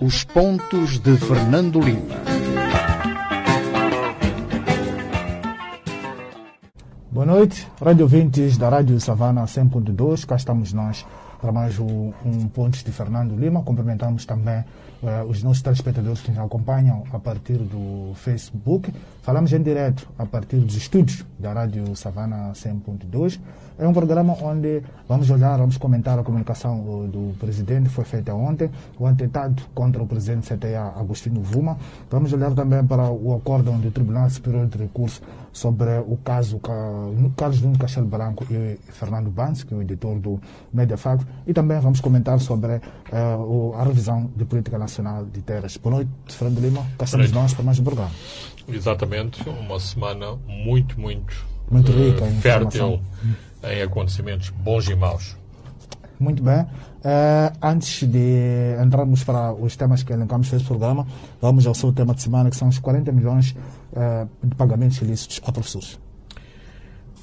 Os pontos de Fernando Lima. Boa noite, rádio ouvintes da Rádio Savana 100.2. Cá estamos nós para mais um, Pontos de Fernando Lima. Cumprimentamos também uh, os nossos telespectadores que nos acompanham a partir do Facebook. Falamos em direto a partir dos estúdios da Rádio Savana 100.2. É um programa onde vamos olhar, vamos comentar a comunicação uh, do presidente foi feita ontem, o atentado contra o presidente CTA Agostinho Vuma. Vamos olhar também para o acórdão do Tribunal Superior de Recursos sobre o caso Carlos Nuno Castelo Branco e Fernando Banz, que é o editor do Mediafact, e também vamos comentar sobre uh, a revisão de política nacional de terras. Boa noite, Fernando Lima. Cá estamos nós para mais um programa. Exatamente, uma semana muito, muito, muito rica uh, fértil em acontecimentos bons e maus. Muito bem. Uh, antes de entrarmos para os temas que elencamos neste programa, vamos ao seu tema de semana, que são os 40 milhões uh, de pagamentos ilícitos a professores.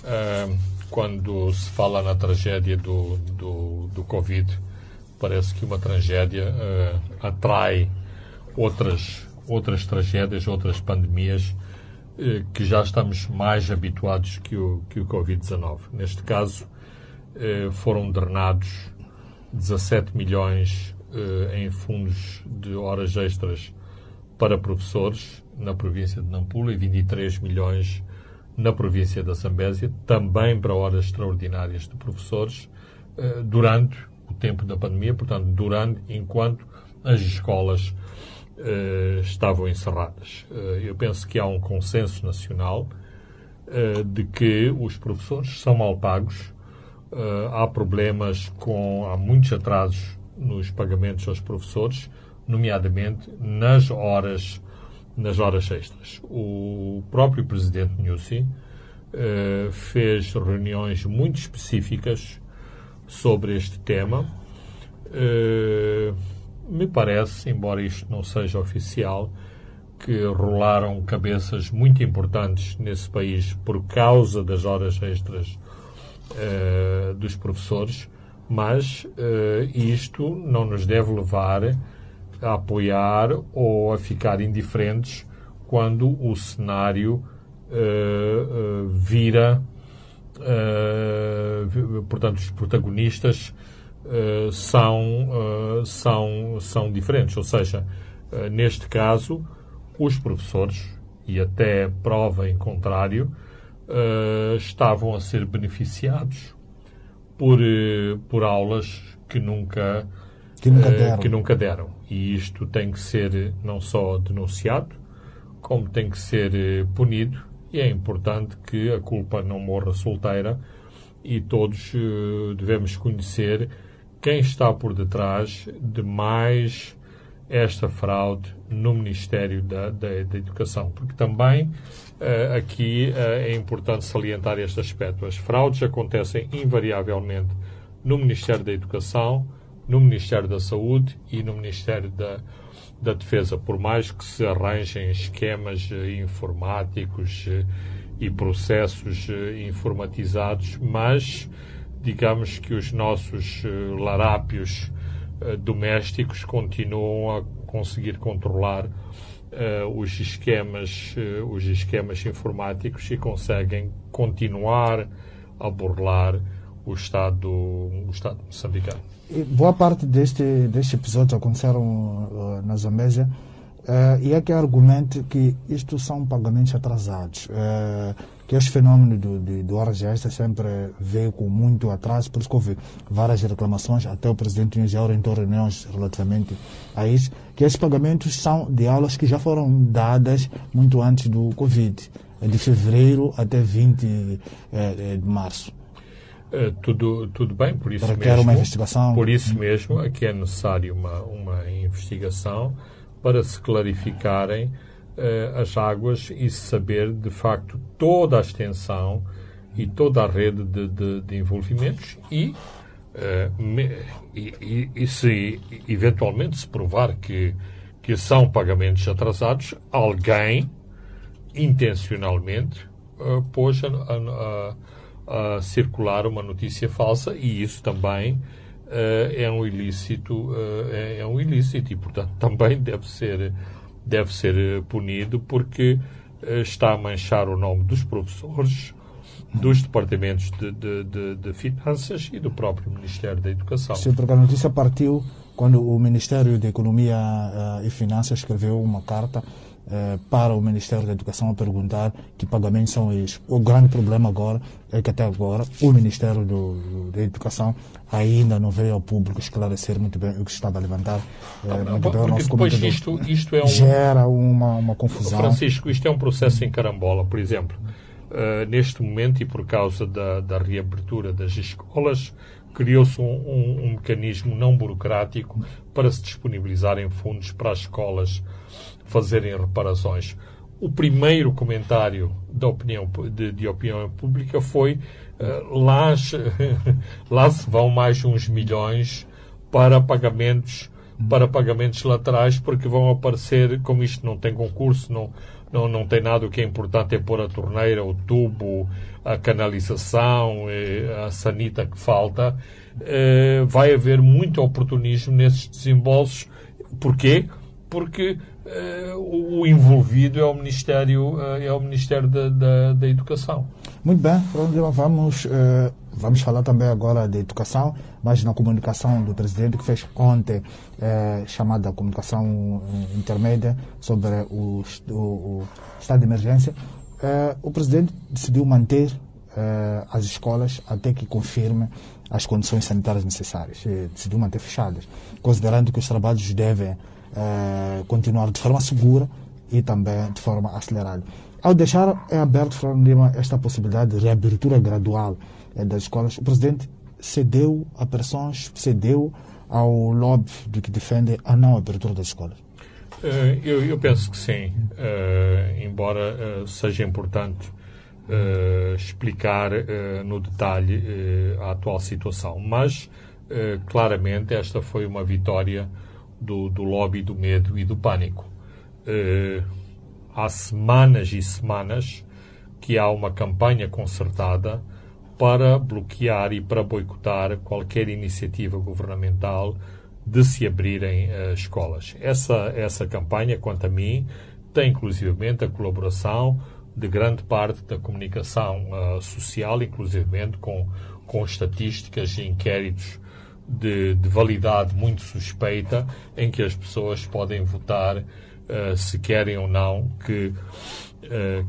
Uh, quando se fala na tragédia do, do, do Covid, parece que uma tragédia atrai outras, outras tragédias, outras pandemias que já estamos mais habituados que o, que o Covid-19. Neste caso, foram drenados 17 milhões em fundos de horas extras para professores na província de Nampula e 23 milhões na província da Zambésia, também para horas extraordinárias de professores, durante tempo da pandemia, portanto, durante, enquanto as escolas estavam encerradas. eu penso que há um consenso nacional de que os professores são mal pagos, há problemas com. há muitos atrasos nos pagamentos aos professores, nomeadamente nas horas nas horas extras. O próprio presidente Nussi uh, fez reuniões muito específicas sobre este tema. Uh, me parece, embora isto não seja oficial, que rolaram cabeças muito importantes nesse país por causa das horas extras uh, dos professores, mas isto não nos deve levar a apoiar ou a ficar indiferentes quando o cenário uh, uh, vira, uh, portanto, os protagonistas são, são, são diferentes. Ou seja, neste caso, os professores, e até prova em contrário, estavam a ser beneficiados por, por aulas que nunca que nunca deram. que nunca deram. E isto tem que ser não só denunciado, como tem que ser punido. E é importante que a culpa não morra solteira e todos devemos conhecer quem está por detrás de mais esta fraude no Ministério da, da, da Educação. Porque também uh, aqui uh, é importante salientar este aspecto. As fraudes acontecem invariavelmente no Ministério da Educação, no Ministério da Saúde e no Ministério da, da Defesa, por mais que se arranjem esquemas eh, informáticos eh, e processos eh, informatizados, mas digamos que os nossos larápios domésticos continuam a conseguir controlar os esquemas, os esquemas informáticos e conseguem continuar a burlar o Estado, o Estado moçambicano. Boa parte deste, deste episódio aconteceram uh, na Zambésia uh, e é que argumento que isto são pagamentos atrasados. Uh, que este fenômeno do, do, do extras sempre veio com muito atraso, por isso que houve várias reclamações, até o presidente Nunes já orientou reuniões relativamente a isso, que esses pagamentos são de aulas que já foram dadas muito antes do Covid, de fevereiro até 20 eh, de março. Uh, tudo, tudo bem, por isso Requer mesmo. uma investigação. Por isso mesmo é que é necessário uma, uma investigação para se clarificarem uh, as águas e se saber, de facto, toda a extensão e toda a rede de, de, de envolvimentos e, uh, me, e, e, e, se eventualmente se provar que, que são pagamentos atrasados, alguém intencionalmente pôs a, a, a a circular uma notícia falsa e isso também é um ilícito, é, é um ilícito e, portanto, também deve ser, deve ser punido porque está a manchar o nome dos professores, dos departamentos de, de, de, de, finanças e do próprio Ministério da Educação. Sim, porque a notícia partiu quando o Ministério da Economia uh, e Finanças escreveu uma carta uh, para o Ministério da Educação a perguntar que pagamentos são esses. O grande problema agora é que até agora o Ministério do, da Educação ainda não veio ao público esclarecer muito bem o que se estava a levantar. Uh, muito bem, o nosso depois isto, isto é um... Gera uma, uma confusão. Francisco, isto é um processo em carambola, por exemplo. Uh, neste momento e por causa da, da reabertura das escolas, criou-se um, um, um, mecanismo não burocrático para se disponibilizarem fundos para as escolas fazerem reparações. O primeiro comentário da opinião, de, de opinião pública foi uh, lá, lá se vão mais uns milhões para pagamentos para pagamentos laterais porque vão aparecer, como isto não tem concurso, não, não, não tem nada, o que é importante é pôr a torneira, o tubo, a canalização, a sanita que falta, eh, vai haver muito oportunismo nesses desembolsos. Porquê? Porque eh, o envolvido é o Ministério, eh, é o Ministério da, da, da Educação. Muito bem, vamos, vamos falar também agora de educação, mas na comunicação do presidente que fez ontem, chamada comunicação intermédia sobre o, o, o estado de emergência, Uh, o presidente decidiu manter uh, as escolas até que confirme as condições sanitárias necessárias. Decidiu manter fechadas, considerando que os trabalhos devem uh, continuar de forma segura e também de forma acelerada. Ao deixar em aberto, Fernando Lima, esta possibilidade de reabertura gradual das escolas, o presidente cedeu a pressões, cedeu ao lobby do que defende a não abertura das escolas. Uh, eu, eu, penso que sim, uh, embora uh, seja importante explicar no detalhe a atual situação. Mas, claramente, esta foi uma vitória do, do lobby do medo e do pânico. há semanas e semanas que há uma campanha concertada para bloquear e para boicotar qualquer iniciativa governamental de se abrirem uh, escolas. Essa, essa campanha, quanto a mim, tem inclusivamente a colaboração de grande parte da comunicação uh, social, inclusivamente com, com estatísticas e inquéritos de, de, validade muito suspeita, em que as pessoas podem votar uh, se querem ou não que,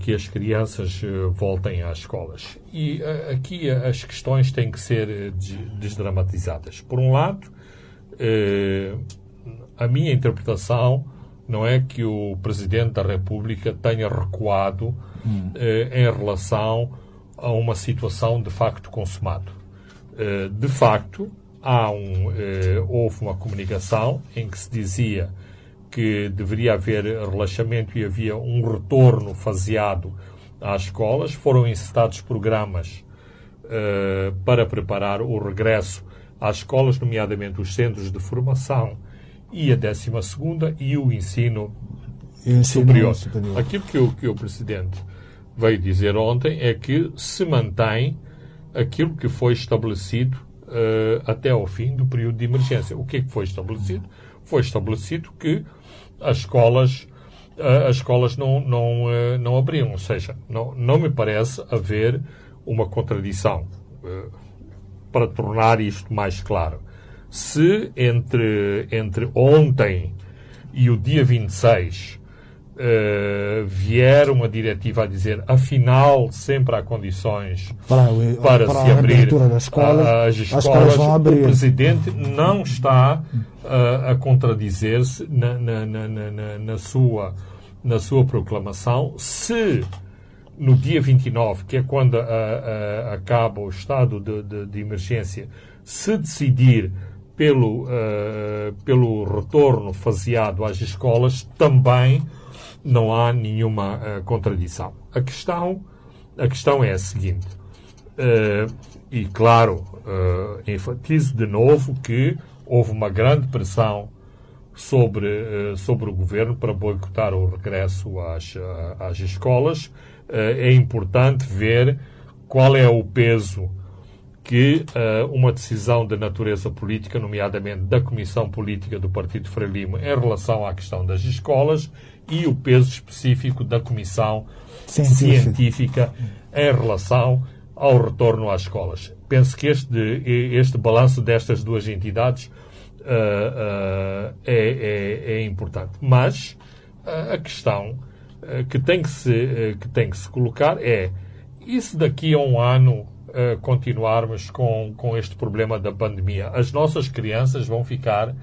que as crianças voltem às escolas. E aqui as questões têm que ser desdramatizadas. Por um lado, eh, a minha interpretação não é que o Presidente da República tenha recuado hum. eh, em relação a uma situação de facto consumado. Eh, de facto, há um, eh, houve uma comunicação em que se dizia que deveria haver relaxamento e havia um retorno faseado às escolas. Foram incitados programas eh, para preparar o regresso às escolas, nomeadamente os centros de formação e a 12 e o ensino, ensino superior. superior. Aquilo que o, que o Presidente veio dizer ontem é que se mantém aquilo que foi estabelecido uh, até ao fim do período de emergência. O que é que foi estabelecido? Foi estabelecido que as escolas uh, as escolas não, não, uh, não abriam. Ou seja, não, não me parece haver uma contradição para tornar isto mais claro. Se entre, entre ontem e o dia 26 uh, vier uma diretiva a dizer afinal sempre há condições para, para, para se abrir das escolas, as escolas, as vão abrir. o Presidente não está uh, a contradizer-se na, na, na, na, na, sua, na sua proclamação. Se no dia 29, que é quando a, a, acaba o estado de, de, de, emergência, se decidir pelo, uh, pelo retorno faseado às escolas, também não há nenhuma uh, contradição. A questão, a questão é a seguinte, uh, e claro, enfatizo de novo que houve uma grande pressão sobre, sobre o governo para boicotar o regresso às, às escolas é importante ver qual é o peso que uh, uma decisão de natureza política, nomeadamente da Comissão Política do Partido Frelimo, em relação à questão das escolas e o peso específico da Comissão Científica, Científica em relação ao retorno às escolas. Penso que este, este balanço destas duas entidades uh, uh, é, é, é, importante. Mas a questão que tem que, se, que tem que se colocar é: e se daqui a um ano uh, continuarmos com, com este problema da pandemia. As nossas crianças vão ficar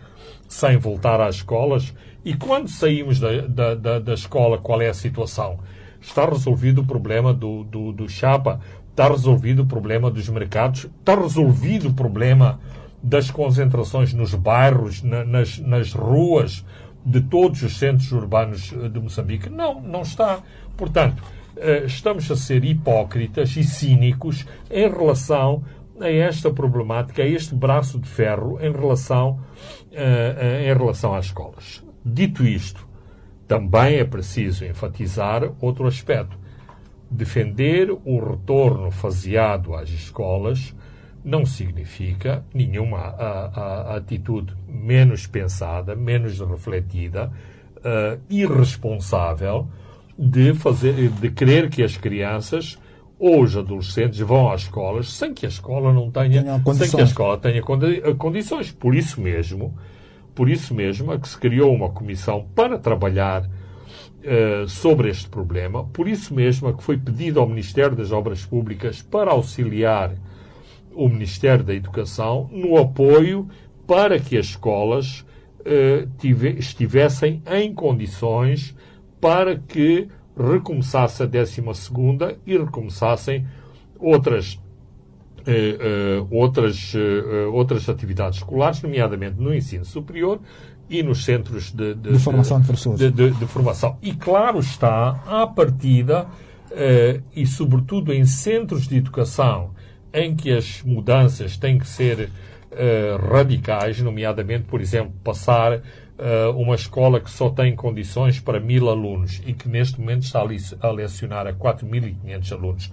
sem voltar às escolas e quando saímos da, da, da, da escola, qual é a situação? Está resolvido o problema do, do, do chapa, está resolvido o problema dos mercados, está resolvido o problema das concentrações nos bairros, na, nas, nas ruas de todos os centros urbanos de Moçambique? Não, não está. Portanto, eh, estamos a ser hipócritas e cínicos em relação a esta problemática, a este braço de ferro em relação, uh, em relação às escolas. Dito isto, também é preciso enfatizar outro aspecto. Defender o retorno faseado às escolas não significa nenhuma a, a, atitude menos pensada, menos refletida, uh, irresponsável de fazer, de querer que as crianças ou os adolescentes vão às escolas sem que a escola não tenha, tenha sem que a escola tenha eh, condições. Por isso mesmo, por isso mesmo é que se criou uma comissão para trabalhar uh, sobre este problema. Por isso mesmo é que foi pedido ao Ministério das Obras Públicas para auxiliar o Ministério da Educação no apoio para que as escolas uh, tive, estivessem em condições para que recomeçasse a 12 e recomeçassem outras, outras, eh, outras atividades escolares, nomeadamente no ensino superior e nos centros de, de, de formação de professores. De, de, formação. E claro está, à partida, eh, e sobretudo em centros de educação em que as mudanças têm que ser eh, radicais, nomeadamente, por exemplo, passar uma escola que só tem condições para mil alunos e que neste momento está a lecionar a 4.500 alunos,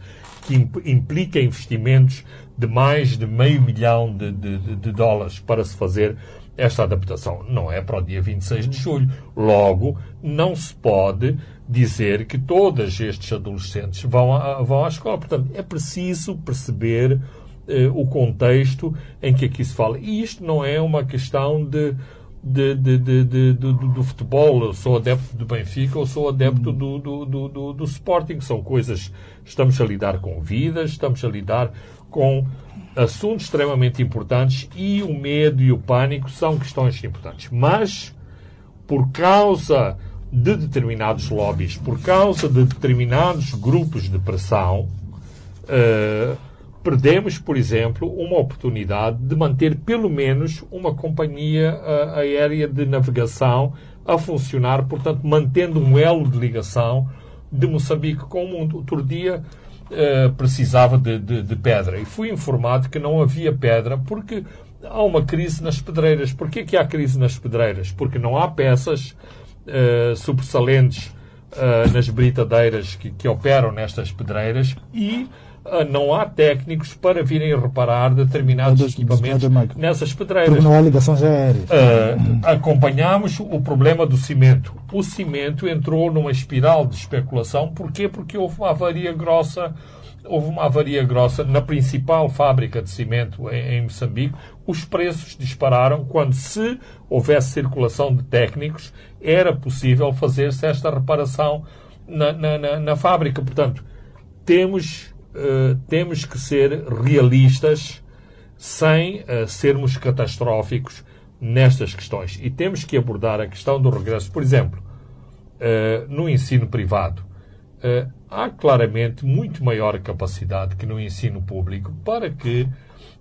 que implica investimentos de mais de meio milhão de, de, de dólares para se fazer esta adaptação. Não é para o dia 26 de julho. Logo, não se pode dizer que todos estes adolescentes vão, a, vão à escola. Portanto, é preciso perceber eh, o contexto em que aqui se fala. E isto não é uma questão de de, de, de, do, do, futebol, eu sou adepto do Benfica, ou sou adepto do, do, do, do, do Sporting. São coisas. Estamos a lidar com vidas, estamos a lidar com assuntos extremamente importantes e o medo e o pânico são questões importantes. Mas, por causa de determinados lobbies, por causa de determinados grupos de pressão, uh, perdemos, por exemplo, uma oportunidade de manter pelo menos uma companhia uh, aérea de navegação a funcionar, portanto, mantendo um elo de ligação de Moçambique com o mundo. Outro dia uh, precisava de, de, de, pedra e fui informado que não havia pedra porque há uma crise nas pedreiras. Por que há crise nas pedreiras? Porque não há peças uh, sobressalentes nas britadeiras que, que operam nestas pedreiras e ah, não há técnicos para virem reparar determinados dos, equipamentos nessas pedreiras. Não há ligações aéreas. Uh, acompanhamos o problema do cimento. O cimento entrou numa espiral de especulação. Porquê? Porque houve uma avaria grossa houve uma avaria grossa na principal fábrica de cimento em, em, Moçambique. Os preços dispararam quando, se houvesse circulação de técnicos, era possível fazer-se esta reparação na, na, na, na fábrica. Portanto, temos eh, temos que ser realistas sem uh, sermos catastróficos nestas questões. E temos que abordar a questão do regresso. Por exemplo, uh, no ensino privado, há claramente muito maior capacidade que no ensino público para que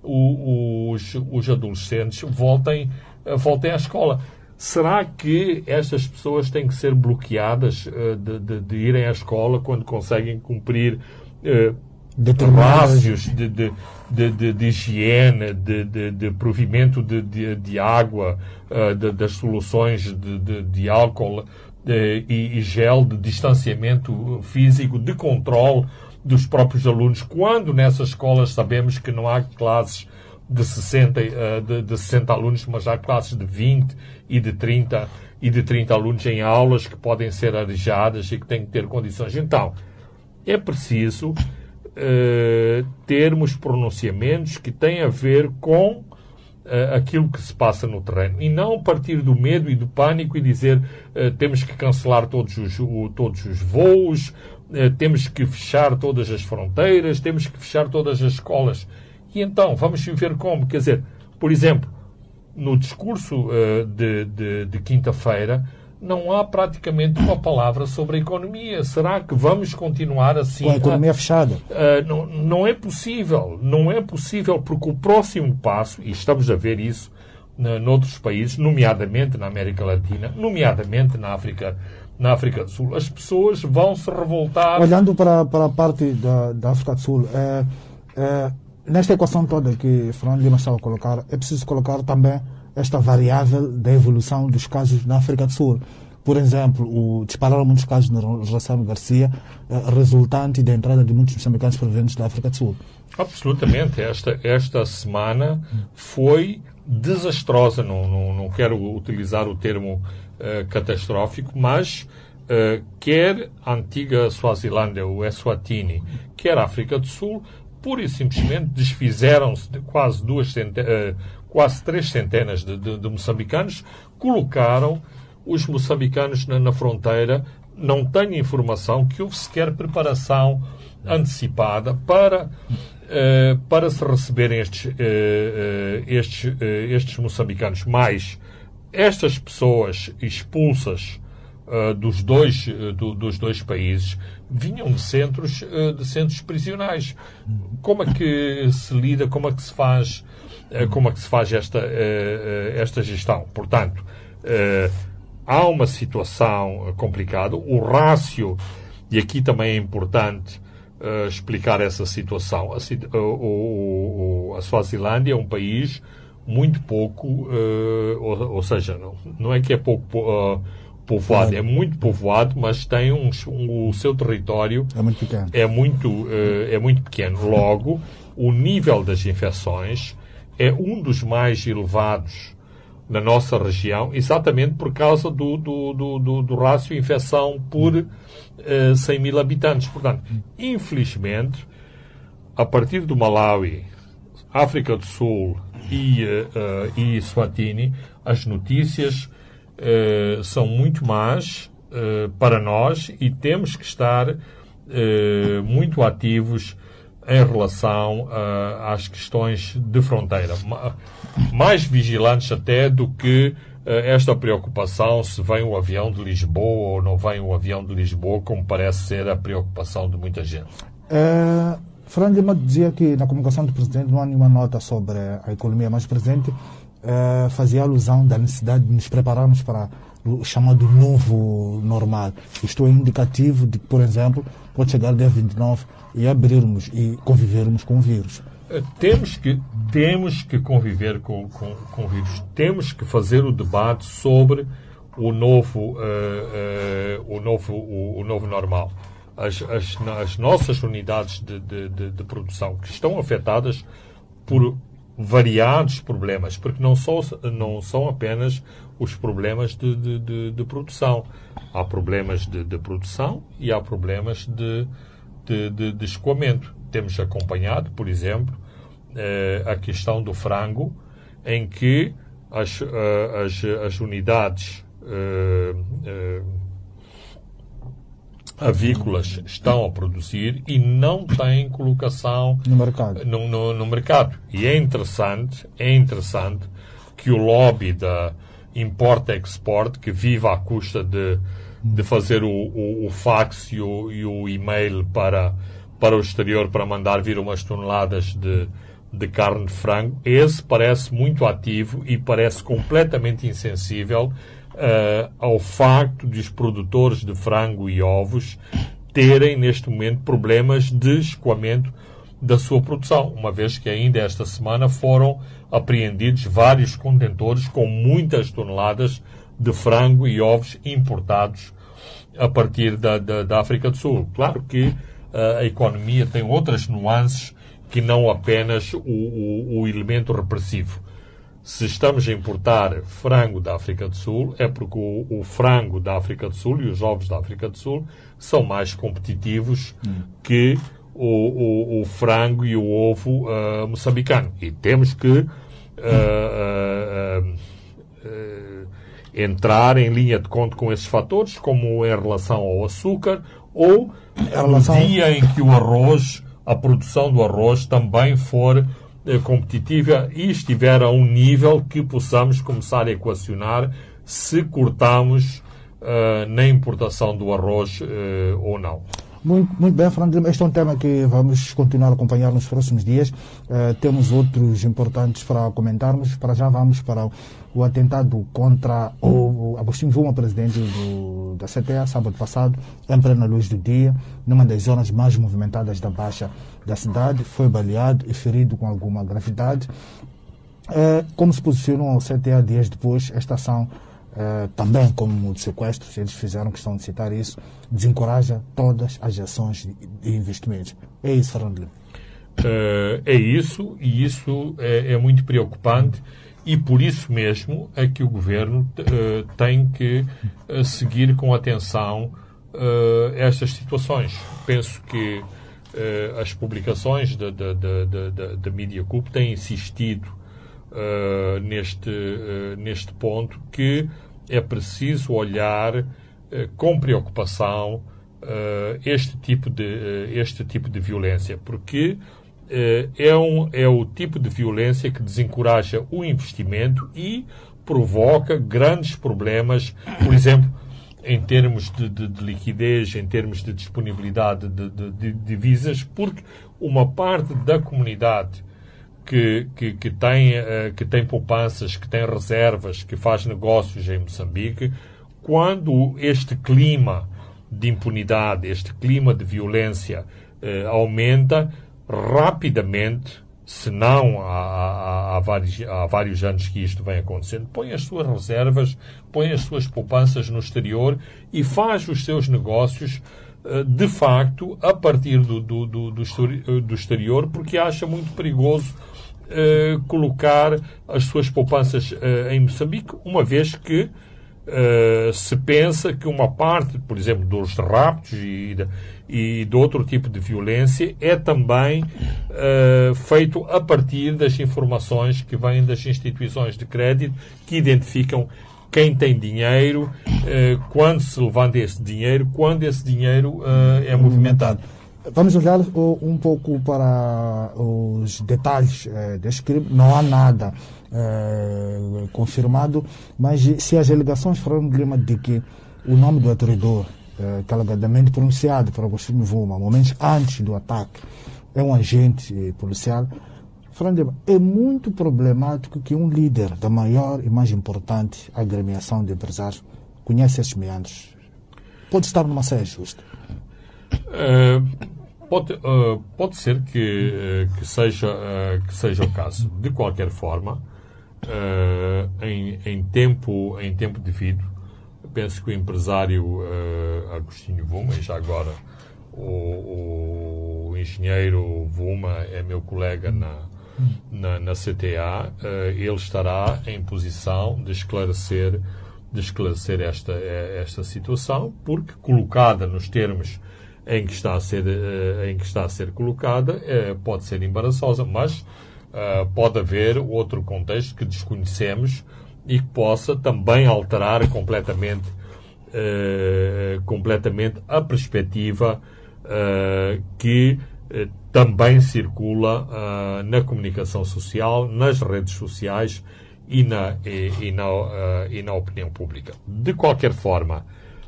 o, os, os adolescentes voltem, voltem à escola. Será que estas pessoas têm que ser bloqueadas de, de, de irem à escola quando conseguem cumprir rácios de, de, de, de, higiene, de, de, de provimento de, de, de água, uh, das soluções de, de, de álcool e, gel, de distanciamento físico, de controle dos próprios alunos, quando nessas escolas sabemos que não há classes de 60, uh, de, de 60 alunos, mas há classes de 20 e de 30 e de 30 alunos em aulas que podem ser arejadas e que têm que ter condições. Então, é preciso uh, termos pronunciamentos que têm a ver com uh, aquilo que se passa no terreno e não partir do medo e do pânico e dizer uh, temos que cancelar todos os, o, todos os voos, temos que fechar todas as fronteiras, temos que fechar todas as escolas. E então, vamos ver como. Quer dizer, por exemplo, no discurso de, de, de quinta-feira, não há praticamente uma palavra sobre a economia. Será que vamos continuar assim? Com a economia fechada? Uh, não, não é possível. Não é possível, porque o próximo passo, e estamos a ver isso na, noutros países, nomeadamente na América Latina, nomeadamente na África, na África do Sul, as pessoas vão se revoltar. Olhando para, para a parte da, da África do Sul, é, é, nesta equação toda que Fernando Lima estava a colocar, é preciso colocar também esta variável da evolução dos casos na África do Sul. Por exemplo, o, dispararam muitos casos no Rossano Garcia, eh, resultante da entrada de muitos moçambicanos provenientes da África do Sul. Absolutamente. Esta, esta semana foi desastrosa. Não, não, não quero utilizar o termo uh, catastrófico, mas uh, quer a antiga Suazilândia, o Eswatini, quer a África do Sul, pura e simplesmente desfizeram-se de quase duas quase três centenas de, de, de moçambicanos, colocaram os moçambicanos na, na, fronteira. Não tenho informação que houve sequer preparação antecipada para, eh, para se receberem estes, eh, eh estes, estes moçambicanos. Mais estas pessoas expulsas dos, dois, do, dos dois países vinham de centros, de centros prisionais. Como é que se lida, como é que se faz como é que se faz esta, eh, eh, esta gestão. Portanto, há uma situação complicada. O rácio, e aqui também é importante explicar essa situação. A, o, a Suazilândia é um país muito pouco, ou, ou, seja, não, não é que é pouco povoado, é muito povoado, mas tem um, um, o seu território é muito pequeno. É muito, é muito pequeno. Logo, o nível das infecções é um dos mais elevados na nossa região, exatamente por causa do, do, do, do, do rácio infecção por uh, eh, 100 mil habitantes. Portanto, infelizmente, a partir do Malawi, África do Sul e, uh, e Swatini, as notícias uh, são muito más para nós e temos que estar muito ativos em relação uh, às questões de fronteira. Mais vigilantes até do que uh, esta preocupação se vem o avião de Lisboa ou não vem o avião de Lisboa, como parece ser a preocupação de muita gente. É, Fernando Lima dizia que na comunicação do Presidente não há nenhuma nota sobre a economia, mas o Presidente é, fazia alusão da necessidade de nos prepararmos para o chamado novo normal. Isto é indicativo de que, por exemplo, pode chegar dia 29 e abrirmos e convivermos com o vírus. Eh, temos que, temos que conviver com, com, com o vírus. Temos que fazer o debate sobre o novo, uh, uh, o novo, o, o, novo normal. As, as, as nossas unidades de, de, de, de, produção que estão afetadas por variados problemas, porque não, só, não são apenas os problemas de, de, de, de produção. Há problemas de, produção e há problemas de, de, de, escoamento. Temos acompanhado, por exemplo, eh, a questão do frango, em que as, eh, as, as unidades eh, eh, avícolas estão a produzir e não têm colocação no mercado. No, no, no mercado. E é interessante, é interessante que o lobby da, import-export que vive à custa de, de fazer o, o, o fax e o, e o, e-mail para, para o exterior para mandar vir umas toneladas de, de carne de frango. Esse parece muito ativo e parece completamente insensível uh, ao facto de os produtores de frango e ovos terem neste momento problemas de escoamento da sua produção, uma vez que ainda esta semana foram apreendidos vários contentores com muitas toneladas de frango e ovos importados a partir da, da, da África do Sul. Claro que a economia tem outras nuances que não apenas o, o, o elemento repressivo. Se estamos a importar frango da África do Sul, é porque o, o, frango da África do Sul e os ovos da África do Sul são mais competitivos hum. que o, o, frango e o ovo uh, moçambicano. E temos que uh, uh, entrar em linha de conta com esses fatores, como em relação ao açúcar, ou relação... no dia em que o arroz, a produção do arroz também for competitiva e estiver a um nível que possamos começar a equacionar se cortamos uh, na importação do arroz uh, ou não. Muito, muito bem, Fernando. Este é um tema que vamos continuar a acompanhar nos próximos dias. Uh, temos outros importantes para comentarmos. Para já vamos para o atentado contra o Agostinho Vuma, presidente do, da CTA, sábado passado, em plena luz do dia, numa das zonas mais movimentadas da Baixa da cidade. Foi baleado e ferido com alguma gravidade. Uh, como se posicionou o CTA dias depois, esta ação Uh, também como de sequestros, eles fizeram questão de citar isso, desencoraja todas as ações de investimentos. É isso, Fernando Lima. Uh, é isso, e isso é, é, muito preocupante, e por isso mesmo é que o governo uh, tem que seguir com atenção estas situações. Penso que as publicações da, da, da, da, da Cup têm insistido neste, neste ponto que é preciso olhar eh, com preocupação eh, este, tipo de, eh, este tipo de violência, porque é, um, é o tipo de violência que desencoraja o investimento e provoca grandes problemas, por exemplo, em termos de, de, de liquidez, em termos de disponibilidade de, de, divisas, porque uma parte da comunidade que, que, que, tem, eh, que tem poupanças, que tem reservas, que faz negócios em Moçambique, quando este clima de impunidade, este clima de violência eh, aumenta rapidamente, se não há, há, há, vários, há vários anos que isto vem acontecendo, põe as suas reservas, põe as suas poupanças no exterior e faz os seus negócios eh, de facto a partir do, do, do, do exterior, porque acha muito perigoso uh, colocar as suas poupanças uh, em Moçambique, uma vez que uh, se pensa que uma parte, por exemplo, dos raptos e e de outro tipo de violência é também feito a partir das informações que vêm das instituições de crédito que identificam quem tem dinheiro, quando se levanta esse dinheiro, quando esse dinheiro é movimentado. Vamos olhar um pouco para os detalhes eh, deste crime. Não há nada eh, confirmado, mas se as alegações foram Lima de que o nome do atirador, eh, que alegadamente pronunciado por Agostinho Vuma, momentos antes do ataque, é um agente eh, policial, Lima, é muito problemático que um líder da maior e mais importante agremiação de empresários conheça esses meandros. Pode estar numa saia justa. Uh, Pode, uh, pode ser que, uh, que, seja, uh, que seja o caso. De qualquer forma, em, em, tempo, em tempo devido, penso que o empresário Agostinho Vuma, e já agora o, o, engenheiro Vuma é meu colega na, na, na CTA, ele estará em posição de esclarecer, de esclarecer esta, esta situação, porque colocada nos termos em que está a ser, eh, em que está a ser colocada eh, pode ser embaraçosa, mas eh, pode haver outro contexto que desconhecemos e que possa também alterar completamente, completamente a perspectiva que também circula na comunicação social, nas redes sociais e na, e, e na, e na opinião pública. De qualquer forma,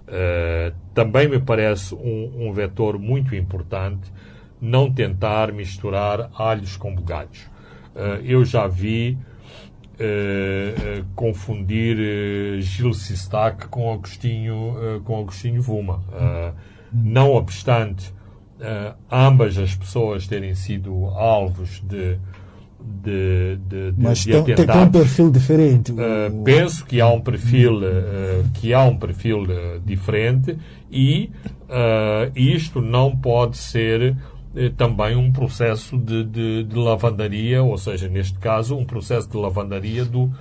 Uh, também me parece um, um, vetor muito importante não tentar misturar alhos com bugalhos. Uh, eu já vi uh, confundir Gil Sistac com Agostinho, com Agostinho Vuma. não obstante ambas as pessoas terem sido alvos de, de, de, de, Mas de tem, tem, um perfil diferente. Uh, penso que há um perfil uh, que há um perfil uh, diferente e isto não pode ser também um processo de, de, de lavandaria, ou seja, neste caso, um processo de lavandaria do,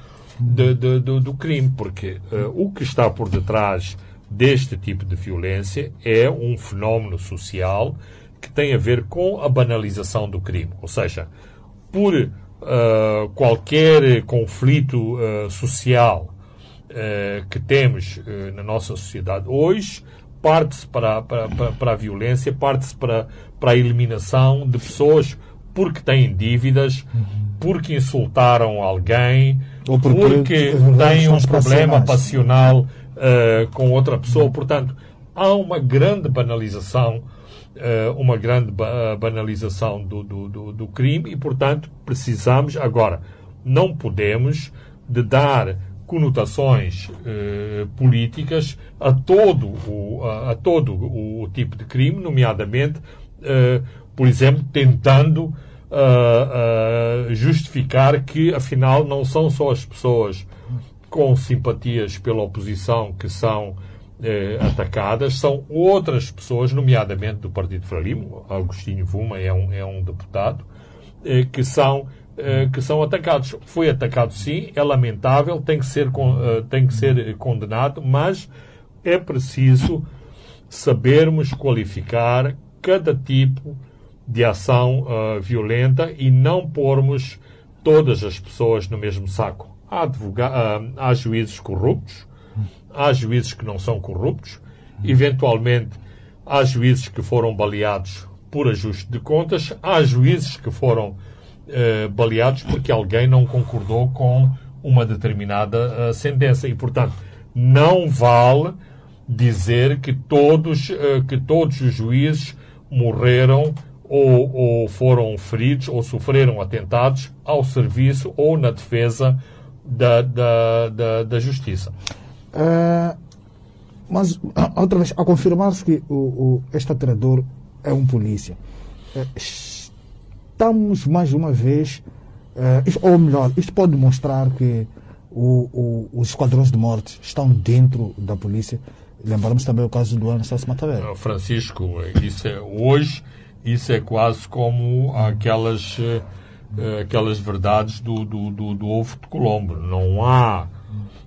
de- do, do crime, porque o que está por detrás deste tipo de violência é um fenómeno social que tem a ver com a banalização do crime, ou seja, por uh, qualquer conflito uh, social uh, que temos na nossa sociedade hoje, parte-se para, para, para, para a violência, parte-se para, para a eliminação de pessoas porque têm dívidas, porque insultaram alguém, Ou porque porque têm um problema passional com outra pessoa. Portanto, há uma grande banalização uma grande ba- eh, banalização do, do, do, do crime e, portanto, precisamos agora, não podemos de dar conotações eh, políticas a todo o, a, a todo o, tipo de crime, nomeadamente, eh, por exemplo, tentando justificar que, afinal, não são só as pessoas com simpatias pela oposição que são eh, atacadas, são outras pessoas, nomeadamente do Partido Frelimo, Agostinho Vuma é um, é um deputado, eh, que são eh, que são atacados. Foi atacado sim, é lamentável, tem que ser, eh, tem que ser condenado, mas é preciso sabermos qualificar cada tipo de ação ah, violenta e não pormos todas as pessoas no mesmo saco. Há, ah, há juízes corruptos, há juízes que não são corruptos, eventualmente há juízes que foram baleados por ajuste de contas, há juízes que foram eh, baleados porque alguém não concordou com uma determinada ah, sentença. E, portanto, não vale dizer que todos, eh, que todos os juízes morreram ou, ou foram feridos ou sofreram atentados ao serviço ou na defesa da, da, da, da justiça. Eh, mas, outra vez, a confirmar-se que o, o, este atirador é um polícia, eh, estamos mais uma vez, eh, isto- ou melhor, isto pode mostrar que o- os esquadrões de morte estão dentro da polícia. Lembramos também o caso do Anastácio Matavel. Francisco, isso é, hoje isso é quase como aquelas, eh, eh, aquelas verdades do, do, do, do ovo de Colombo. Não há,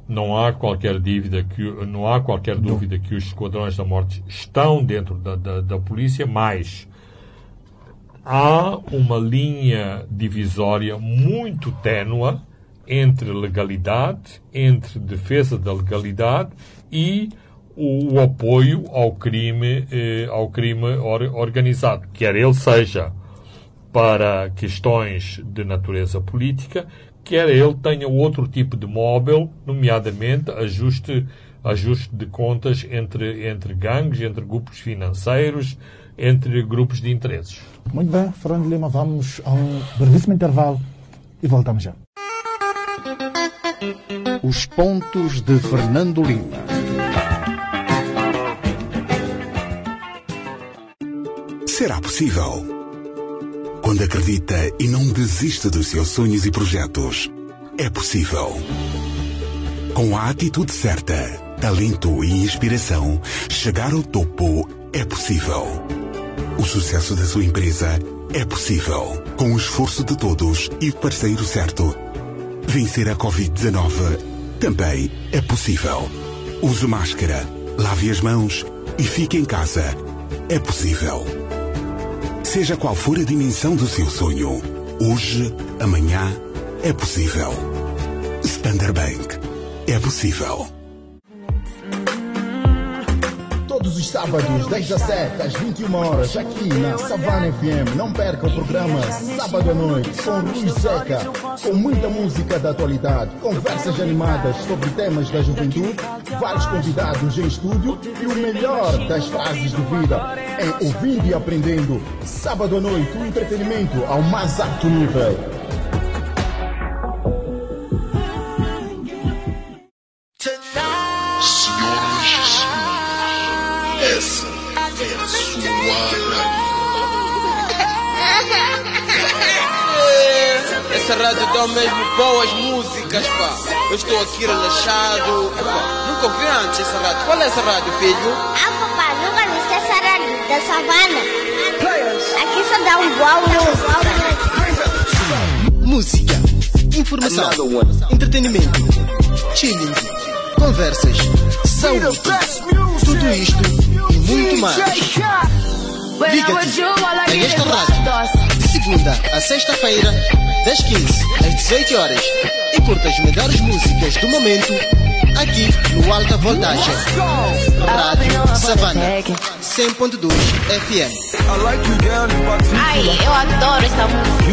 não há qualquer dúvida que não há qualquer dúvida que os esquadrões da morte estão dentro da, da, da polícia, mas há uma linha divisória muito ténua entre legalidade, entre defesa da legalidade e o, o apoio ao crime, eh, ao crime or- organizado, quer ele seja para questões de natureza política, quer ele tenha outro tipo de móvel, nomeadamente ajuste, ajuste de contas entre, entre gangues, entre grupos financeiros, entre grupos de interesses. Muito bem, Fernando Lima, vamos a um brevíssimo intervalo e voltamos já. Os pontos de Fernando Lima. Será possível? Quando acredita e não desiste dos seus sonhos e projetos, é possível. Com a atitude certa, talento e inspiração, chegar ao topo é possível. O sucesso da sua empresa é possível. Com o esforço de todos e o parceiro certo. Vencer a Covid-19 também é possível. Use máscara, lave as mãos e fique em casa. É possível. Seja qual for a dimensão do seu sonho, hoje, amanhã, é possível. Standard Bank. É possível. Todos os sábados, das 17 às 21 horas, aqui na Savana FM. Não perca o programa Sábado à Noite com Rui Seca, com muita música da atualidade, conversas animadas sobre temas da juventude, vários convidados em estúdio e o melhor das frases de vida em ouvindo e aprendendo. Sábado à noite, o entretenimento ao mais alto nível. Rádio. Dá mesmo boas músicas, pá. Eu estou aqui relaxado. Epá, nunca ouvi antes essa rádio. Qual é essa rádio, filho? Ah, papai, nunca viste essa rádio da savana? Aqui só dá um uau, uau, Música, informação, entretenimento, chilling, conversas, saúde, tudo isto e muito mais. Liga-te a esta rádio de segunda a sexta-feira, das 15 às 18 horas. E curta as melhores músicas do momento aqui no Alta Voltagem. Rádio Savana 100.2 FM. Ai, eu adoro essa música.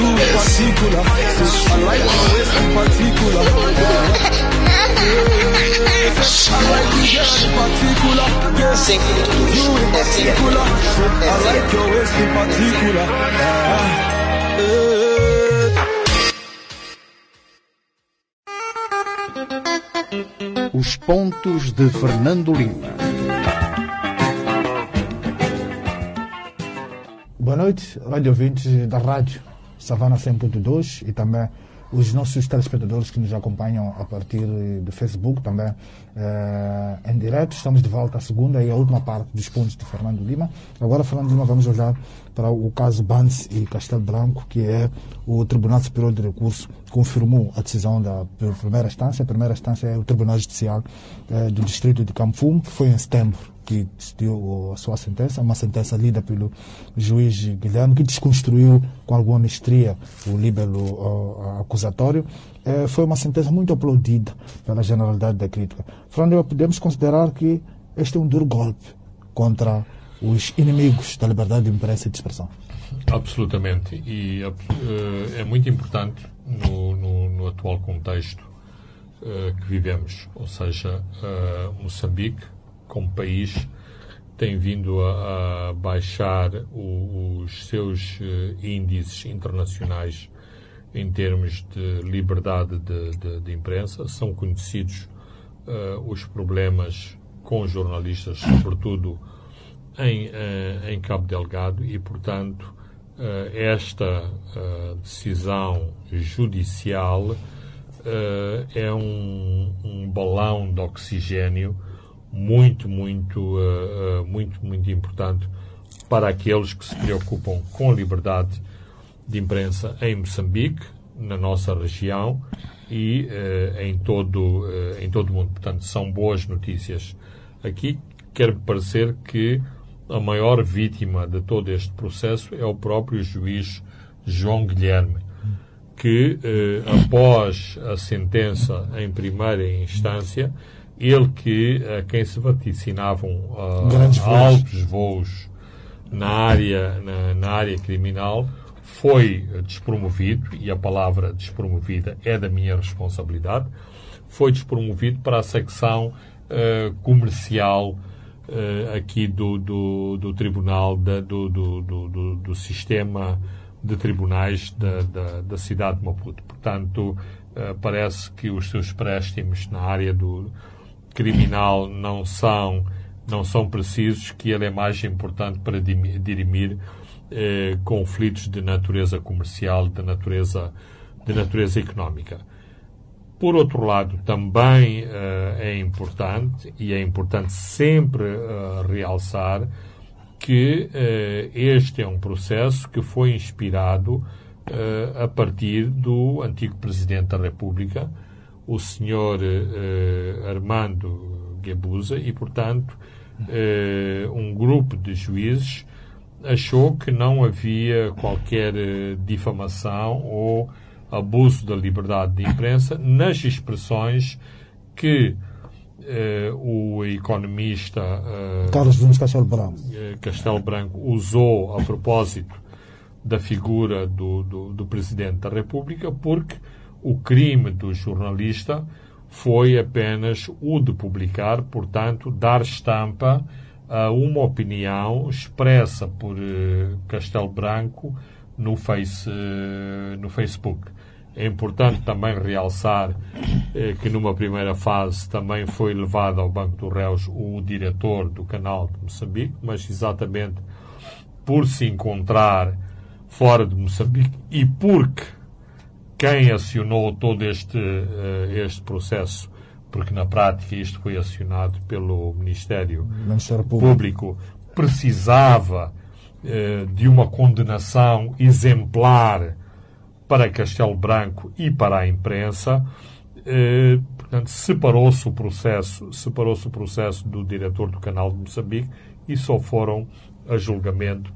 Os pontos de Fernando Lima. Boa noite, rádio ouvintes da rádio Savana 100.2 e também os nossos telespectadores que nos acompanham a partir do Facebook, também eh, em direto. Estamos de volta à segunda e a última parte dos pontos de Fernando Lima. Agora, Fernando Lima, vamos olhar para o caso Banse e Castelo Branco, que é o Tribunal Superior de Recurso confirmou a decisão da primeira instância. A primeira instância é o Tribunal Judicial eh, do Distrito de Campum, que foi em setembro que decidiu a sua sentença, uma sentença lida pelo juiz Guilherme, que desconstruiu com alguma mestria o líbelo acusatório. Eh, foi uma sentença muito aplaudida pela generalidade da crítica. Fernando, podemos considerar que este é um duro golpe contra os inimigos da liberdade de imprensa e de expressão. Absolutamente. E uh, é muito importante no, no, no atual contexto uh, que vivemos. Ou seja, uh, Moçambique, como país, tem vindo a, a baixar o, os seus índices internacionais em termos de liberdade de, de, de imprensa. São conhecidos os problemas com jornalistas, sobretudo em, em Cabo Delgado, e, portanto, esta decisão judicial é um, um, balão de oxigênio muito, muito, muito, muito importante para aqueles que se preocupam com a liberdade de imprensa em Moçambique, na nossa região e em, todo, em todo o mundo. Portanto, são boas notícias. Aqui quer parecer que a maior vítima de todo este processo é o próprio juiz João Guilherme, que, eh, após a sentença em primeira instância, ele que a quem se vaticinavam uh, altos voos na área, na, na, área criminal, foi despromovido, e a palavra despromovida é da minha responsabilidade, foi despromovido para a secção uh, comercial uh, aqui do, do, do tribunal, da, do, do, do, do, sistema de tribunais da, da, da cidade de Maputo. Portanto, uh, parece que os seus préstimos na área do criminal não são, não são precisos, que ele é mais importante para dirimir uh, conflitos de natureza comercial, de natureza, de natureza económica. Por outro lado, também uh, é importante, e é importante sempre uh, realçar, que uh, este é um processo que foi inspirado a partir do antigo Presidente da República, o Sr. Armando Guebuza, e, portanto, um grupo de juízes achou que não havia qualquer difamação ou abuso da liberdade de imprensa nas expressões que uh, o economista uh, Carlos Nunes Castelo Branco. Uh, Castelo Branco usou a propósito da figura do, do, do Presidente da República, porque o crime do jornalista foi apenas o de publicar, portanto, dar estampa a uma opinião expressa por Castelo Branco no, face, no Facebook. É importante também realçar eh, que numa primeira fase também foi levado ao Banco dos Réus o diretor do canal de Moçambique, mas exatamente por se encontrar fora de Moçambique e porque quem acionou todo este, este processo, porque na prática isto foi acionado pelo Ministério, Ministério Público, Público precisava de uma condenação exemplar para Castelo Branco e para a imprensa. Portanto, separou-se o processo, separou-se o processo do diretor do canal de Moçambique e só foram a julgamento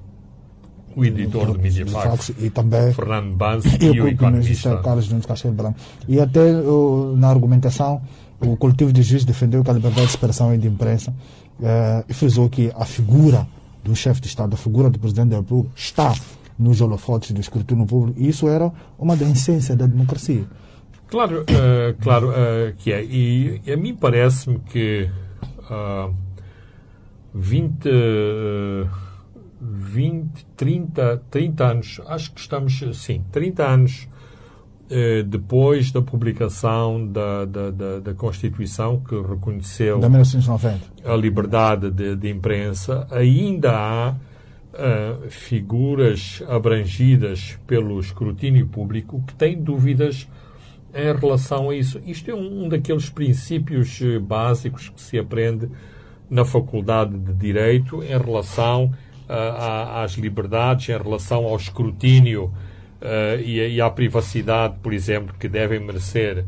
o editor do Mediafax, e também Fernando Banz e, e o economista Carlos Nunes Castelo Branco. E até uh, na argumentação, o coletivo de juízes defendeu que a liberdade de expressão e de imprensa uh, e frisou que a figura do chefe de Estado, a figura do presidente da República, está nos holofotes do escrutínio público e isso era uma da essência da democracia. Claro, uh, claro uh, que é. E, e a mim parece-me que uh, 20, 20, 30, 30 anos, acho que estamos, sim, 30 anos uh, depois da publicação da, da, da, da, Constituição que reconheceu da 1990. a liberdade de, de imprensa, ainda há figuras abrangidas pelo escrutínio público que têm dúvidas em relação a isso. Isto é um, daqueles princípios básicos que se aprende na Faculdade de Direito em relação uh, às liberdades, em relação ao escrutínio uh, e, e, à privacidade, por exemplo, que devem merecer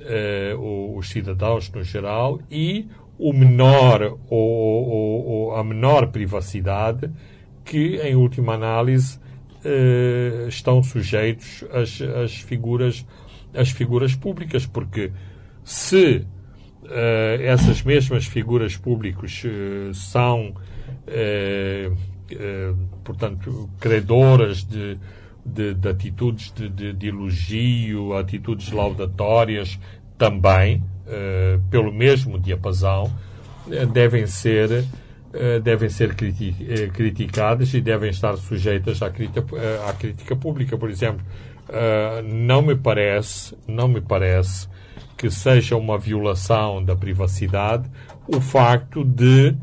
uh, os cidadãos no geral e o menor ou, ou, ou, a menor privacidade que, em última análise, estão sujeitos às, às figuras às figuras públicas, porque se uh, essas mesmas figuras públicas uh, são, uh, portanto, credoras de, de, de atitudes de, de, de, elogio, atitudes laudatórias também, pelo mesmo diapasão, devem ser devem ser criticadas e devem estar sujeitas à crítica, à crítica pública. Por exemplo, não me parece, não me parece que seja uma violação da privacidade o facto de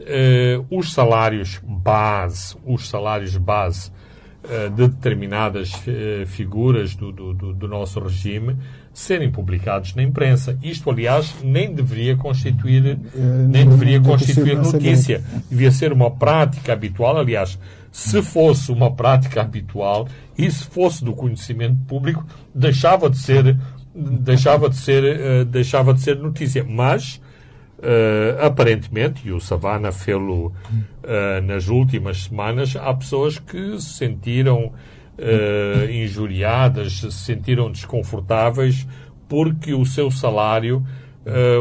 eh, os salários base, os salários base eh, de determinadas eh, figuras do, do, do, nosso regime serem publicados na imprensa. Isto, aliás, nem deveria constituir, nem deveria constituir notícia. Devia ser uma prática habitual. Aliás, se fosse uma prática habitual e se fosse do conhecimento público, deixava de ser deixava de ser, uh, deixava de ser notícia. Mas, uh, aparentemente, e o Savana fê-lo uh, nas últimas semanas, há pessoas que se sentiram injuriadas, se sentiram desconfortáveis porque o seu salário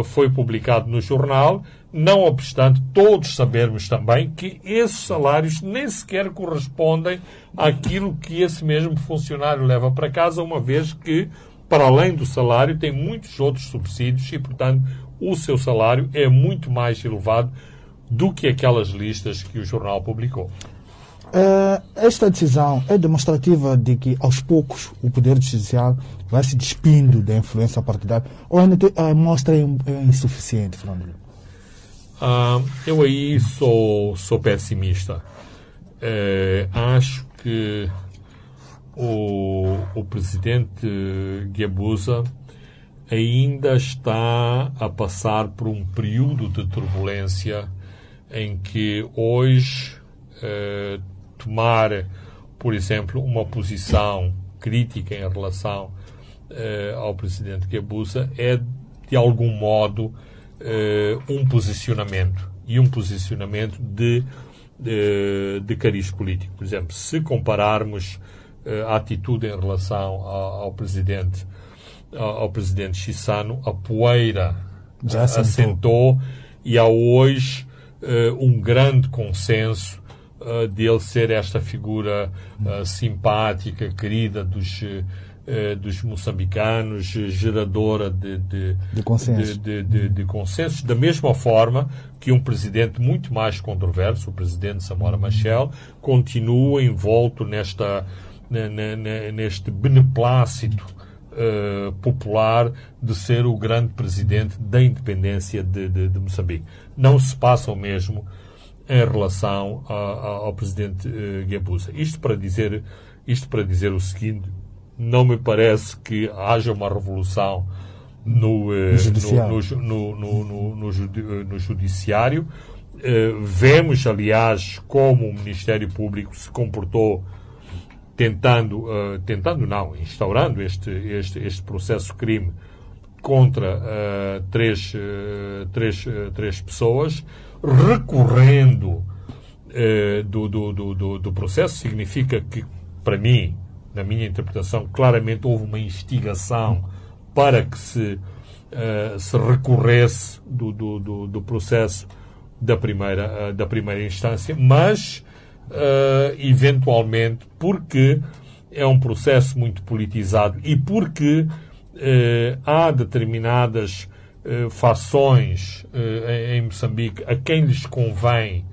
foi publicado no jornal, não obstante todos sabermos também que esses salários nem sequer correspondem àquilo que esse mesmo funcionário leva para casa, uma vez que para além do salário, tem muitos outros subsídios e, portanto, o seu salário é muito mais elevado do que aquelas listas que o jornal publicou. Uh, esta decisão é demonstrativa de que, aos poucos, o Poder Judicial vai se despindo da influência partidária ou ainda uh, mostra é insuficiente, Fernando? Uh, eu aí sou, sou pessimista. acho que o, o presidente Guebuza ainda está a passar por um período de turbulência em que hoje eh, tomar, por exemplo, uma posição crítica em relação eh, ao presidente Guebuza é, de algum modo, eh, um posicionamento e um posicionamento de, de, de cariz político. Por exemplo, se compararmos eh, a atitude em relação ao, ao presidente ao, ao, presidente Chissano, a poeira Já assentou. assentou e há hoje uh, um grande consenso uh, dele ser esta figura uh, simpática, querida dos, dos moçambicanos, geradora de, de, de, consenso. de, de, de consensos, da mesma forma que um presidente muito mais controverso, o presidente Samora Machel, continua envolto nesta neste beneplácito uh, popular de ser o grande presidente da independência de, de, de Moçambique. Não se passa o mesmo em relação a, a, ao presidente uh, Guebuza. Isto para dizer isto para dizer o seguinte não me parece que haja uma revolução no, eh, No judiciário. no, no, eh, judiciário. Vemos, aliás, como o Ministério Público se comportou tentando, eh, tentando não, instaurando este, este, este processo crime contra três, três, três pessoas, recorrendo eh, do, do, do, do, processo, significa que, para mim, na minha interpretação, claramente houve uma instigação para que se, eh, se recorresse do, do, do, do processo da primeira, eh, da primeira instância, mas, eh, eventualmente, porque é um processo muito politizado e porque há determinadas eh, fações eh, em Moçambique a quem lhes convém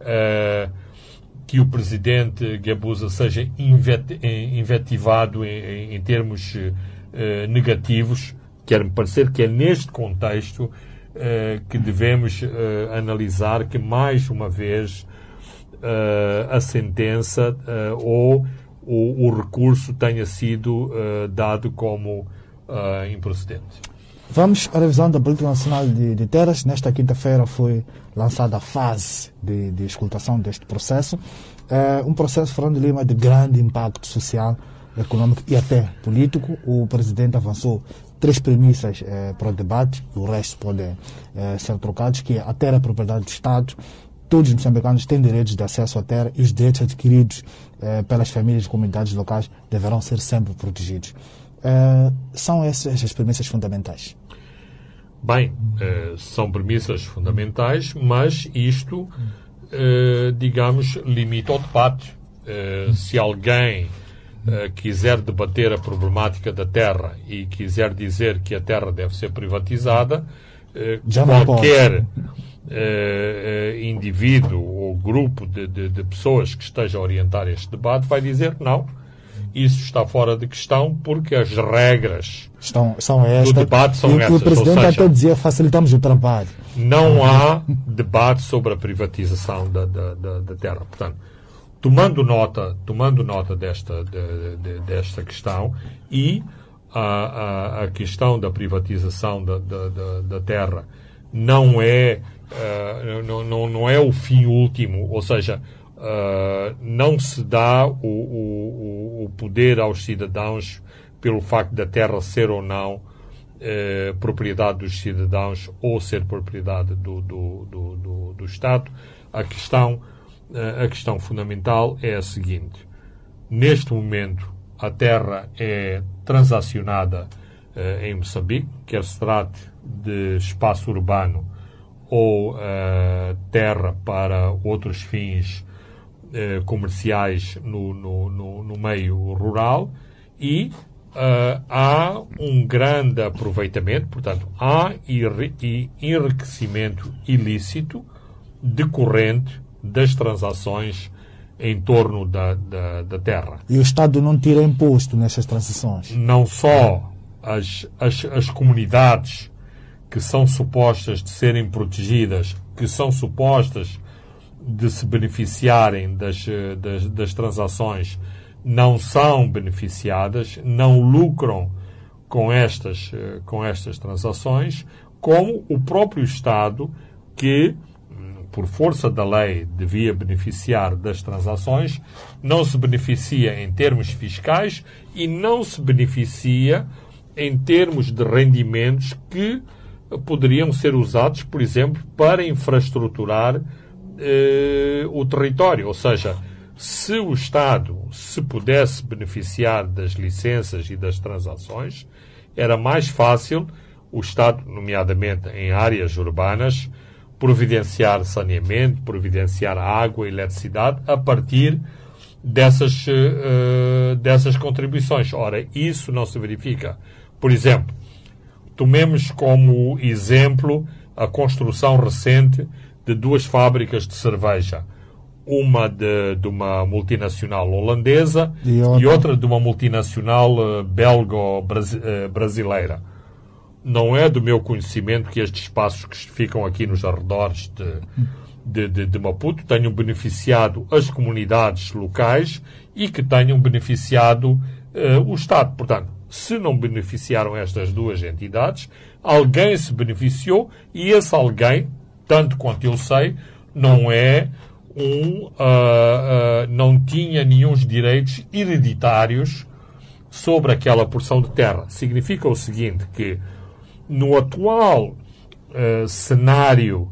eh, que o presidente Gabusa seja invet- eh, invetivado em, em- em termos eh, negativos, quer-me parecer que é neste contexto eh, que devemos analisar que, mais uma vez, a sentença ou o, o recurso tenha sido dado como improcedente. Vamos à revisão da Política Nacional de, de Terras. Nesta quinta-feira foi lançada a fase de, de escutação deste processo. É um processo, Fernando Lima, de grande impacto social, econômico e até político. O presidente avançou três premissas eh, para o debate, o resto pode eh, ser trocados, que é a terra é propriedade do Estado, todos os moçambicanos têm direitos de acesso à terra e os direitos adquiridos pelas famílias e comunidades locais deverão ser sempre protegidos. São essas as premissas fundamentais. Bem, eh, são premissas fundamentais, mas isto, eh, digamos, limita o debate. Eh, se alguém quiser debater a problemática da terra e quiser dizer que a terra deve ser privatizada, Já qualquer indivíduo ou grupo de, de- de pessoas que esteja a orientar este debate vai dizer não, isso está fora de questão porque as regras Estão, são estas. debate são e o o essas, ou presidente seja- até dizia facilitamos o trabalho. não há debate sobre a privatização da, da, da, da terra. Portanto, tomando nota, tomando nota desta, de- de- desta questão e a, a, a questão da privatização da, da, da, terra não é, eh, não, não, não é o fim último, ou seja, eh, não se dá o, o, o- poder aos cidadãos pelo facto da terra ser ou não eh, propriedade dos cidadãos ou ser propriedade do, do, do, do, do Estado. A questão, eh, a questão fundamental é a seguinte: neste momento, a terra é transacionada eh, em Moçambique, quer se trate de espaço urbano ou terra para outros fins eh, comerciais no, no, no, no meio rural e ah, há um grande aproveitamento, portanto, há enri- enriquecimento ilícito decorrente das transações em torno da, da, da terra. E o Estado não tira imposto nessas transações. Não só as, as, as comunidades que são supostas de serem protegidas, que são supostas de se beneficiarem das, das, das transações, não são beneficiadas, não lucram com estas, com estas transações, como o próprio Estado que, por força da lei, devia beneficiar das transações, não se beneficia em termos fiscais e não se beneficia em termos de rendimentos que poderiam ser usados, por exemplo, para infraestruturar eh, o território. Ou seja, se o Estado se pudesse beneficiar das licenças e das transações, era mais fácil o Estado, nomeadamente em áreas urbanas, providenciar saneamento, providenciar água e eletricidade a partir dessas, eh, dessas contribuições. Ora, isso não se verifica. Por exemplo, tomemos como exemplo a construção recente de duas fábricas de cerveja. Uma de, de uma multinacional holandesa E e outra- outra, de uma multinacional eh, belgo-brasileira. Não é do meu conhecimento que estes espaços que ficam aqui nos arredores de, de, de, de Maputo tenham beneficiado as comunidades locais e que tenham beneficiado eh, o Estado. Portanto, se não beneficiaram estas duas entidades, alguém se beneficiou e esse alguém, tanto quanto eu sei, não é um. Uh, uh, não tinha nenhum direitos hereditários sobre aquela porção de terra. Significa o seguinte: que no atual uh, cenário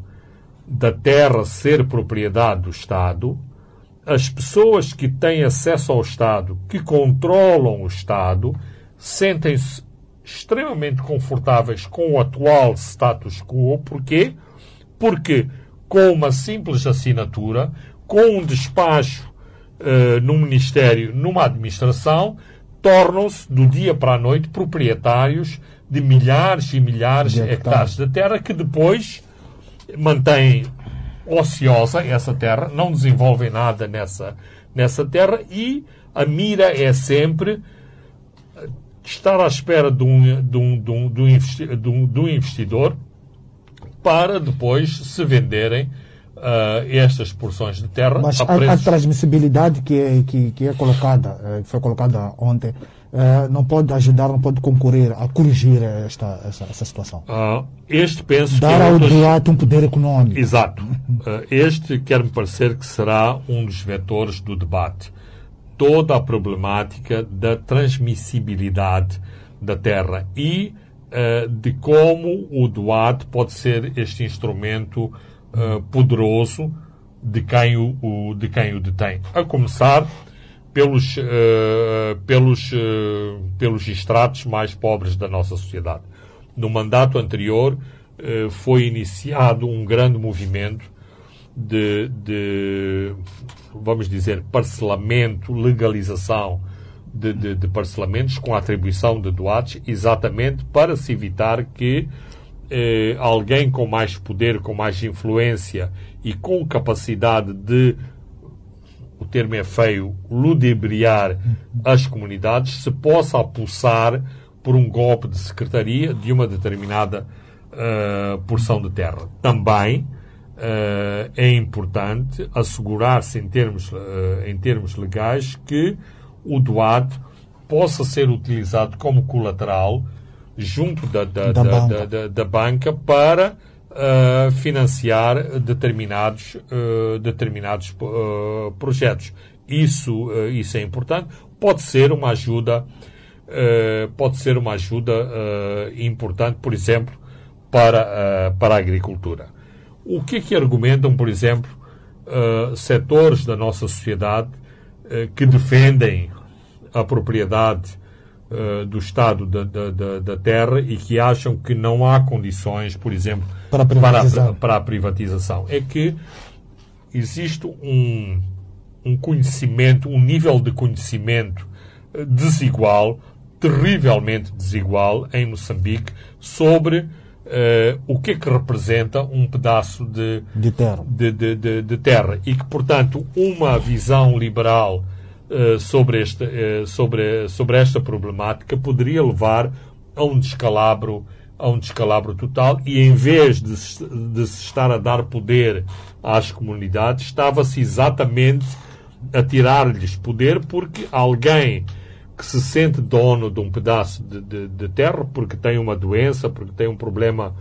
da terra ser propriedade do Estado, as pessoas que têm acesso ao Estado, que controlam o Estado, sentem-se extremamente confortáveis com o atual status quo. Porquê? Porque com uma simples assinatura, com um despacho uh, no Ministério, numa administração, tornam-se, do dia para a noite, proprietários de milhares e milhares de hectares. de terra que depois mantêm ociosa essa terra, não desenvolvem nada nessa, nessa terra e a mira é sempre estar à espera de um, de um, de um, de um investidor para depois se venderem uh, estas porções de terra Mas a, a, a transmissibilidade que é, que, que é colocada, eh, que foi colocada ontem, uh, não pode ajudar, não pode concorrer a corrigir esta, essa, essa situação. Uh, este penso Dar é ao dos... DUAT um poder econômico. Exato. este quer-me parecer que será um dos vetores do debate. Toda a problemática da transmissibilidade da terra e uh, de como o DUAT pode ser este instrumento uh, poderoso de quem o, o, de quem o detém. A começar pelos, uh, pelos, pelos estratos mais pobres da nossa sociedade. No mandato anterior foi iniciado um grande movimento de, de vamos dizer, parcelamento, legalização de, de, de, parcelamentos com a atribuição de doados, exatamente para se evitar que eh, alguém com mais poder, com mais influência e com capacidade de, o termo é feio, ludibriar as comunidades, se possa apossar por um golpe de secretaria de uma determinada uh, porção de terra. Também uh, é importante assegurar-se em termos, uh, em termos legais que o doado possa ser utilizado como colateral junto da, da, da, banca. da, da banca. para uh, financiar determinados, uh, determinados uh, projetos. Isso, isso é importante. Pode ser uma ajuda, pode ser uma ajuda importante, por exemplo, para, para a agricultura. O que é que argumentam, por exemplo, setores da nossa sociedade que defendem a propriedade uh, do Estado da, da, da, terra e que acham que não há condições, por exemplo, para a privatização, para, para a privatização. É que existe um, um conhecimento, um nível de conhecimento desigual, terrivelmente desigual, em Moçambique, sobre Uh, o que é que representa um pedaço de, de terra. De, de, de, terra e que, portanto, uma visão liberal uh, sobre, este, uh, sobre, sobre esta problemática poderia levar a um descalabro a um descalabro total e em vez de, de se estar a dar poder às comunidades, estava-se exatamente a tirar-lhes poder porque alguém que se sente dono de um pedaço de, de, de terra porque tem uma doença, porque tem um problema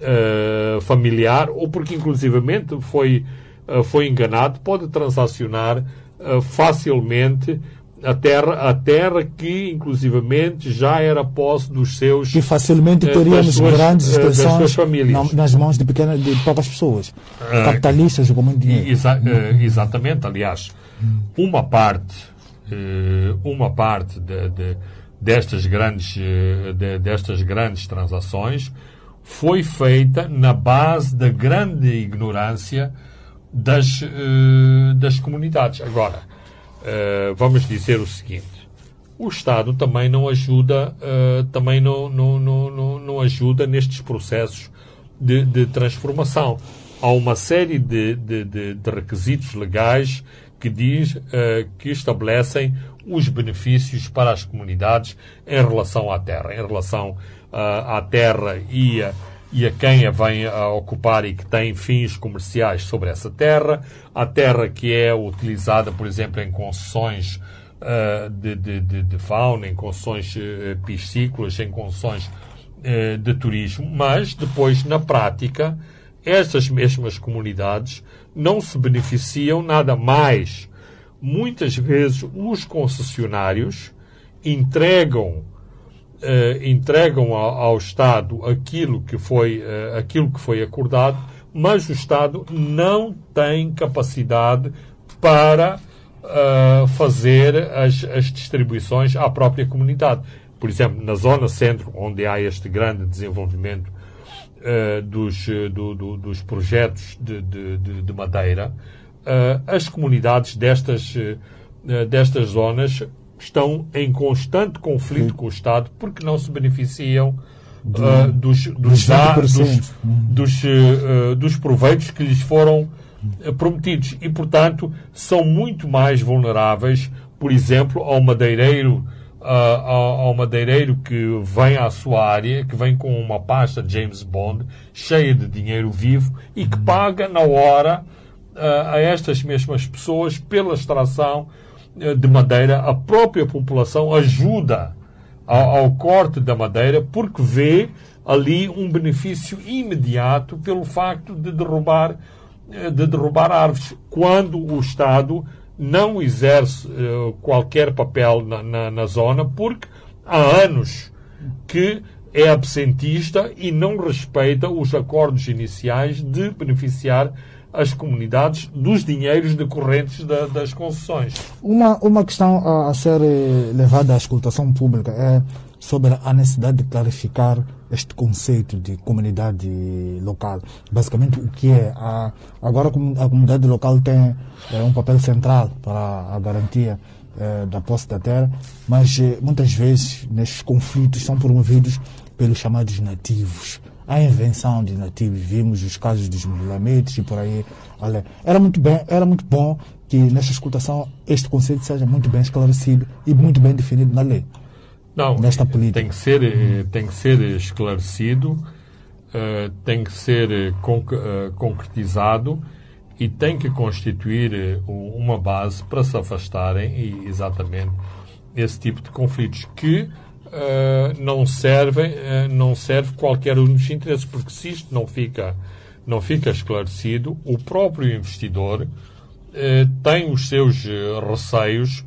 uh, familiar ou porque inclusivamente foi, uh, foi enganado, pode transacionar uh, facilmente a terra, a terra que inclusivamente já era posse dos seus que facilmente teríamos suas, grandes extensões nas mãos de pequenas de poucas pessoas. Capitalistas com muito dinheiro. exa exatamente aliás uma parte uma parte de, de, destas, grandes, eh, de, destas grandes transações foi feita na base da grande ignorância das, eh, das comunidades. Agora, vamos dizer o seguinte: o Estado também não ajuda, também não, não, não, não, ajuda nestes processos de, de transformação. Há uma série de, de, de requisitos legais que diz uh, que estabelecem os benefícios para as comunidades em relação à terra, em relação uh, à terra e a, e a quem a vem a ocupar e que tem fins comerciais sobre essa terra, a terra que é utilizada, por exemplo, em concessões uh, de, de, de, de, fauna, em concessões piscícolas, em concessões de turismo, mas depois, na prática, essas mesmas comunidades não se beneficiam nada mais. Muitas vezes os concessionários entregam Uh, entregam ao, ao, Estado aquilo que foi uh, aquilo que foi acordado, mas o Estado não tem capacidade para uh, fazer as, as distribuições à própria comunidade. Por exemplo, na zona centro, onde há este grande desenvolvimento uh, dos, do, do, dos projetos de, de, de madeira, uh, as comunidades destas, destas zonas estão em constante conflito com o Estado porque não se beneficiam uh, dos, dos, dos, dos, uh, dos, proveitos que lhes foram prometidos. E, portanto, são muito mais vulneráveis, por exemplo, ao madeireiro, ao, ao, madeireiro que vem à sua área, que vem com uma pasta James Bond cheia de dinheiro vivo e que paga na hora uh, a estas mesmas pessoas pela extração uh, de madeira. A própria população ajuda ao, ao corte da madeira porque vê ali um benefício imediato pelo facto de derrubar eh, de derrubar árvores, quando o Estado não exerce uh, qualquer papel na, na, na, zona, porque há anos que é absentista e não respeita os acordos iniciais de beneficiar as comunidades dos dinheiros decorrentes da, das concessões. Uma, uma questão a, a ser eh, levada à escutação pública é sobre a necessidade de clarificar este conceito de comunidade local. Basicamente, o que é? A, agora, a comunidade local tem é, um papel central para a garantia é, da posse da terra, mas é, muitas vezes, nestes conflitos, são promovidos pelos chamados nativos. A invenção de nativos, vimos os casos dos mulamentos e por aí. Olha, era muito bem, era muito bom que nesta escutação este conceito seja muito bem esclarecido e muito bem definido na lei. Não, nesta política. Tem que ser, eh, tem que ser esclarecido, uh, tem que ser eh, conc uh, concretizado e tem que constituir uma base para se afastarem e, exatamente esse tipo de conflitos que uh, não servem, não serve qualquer um dos interesses, porque se isto não fica, não fica esclarecido, o próprio investidor tem os seus receios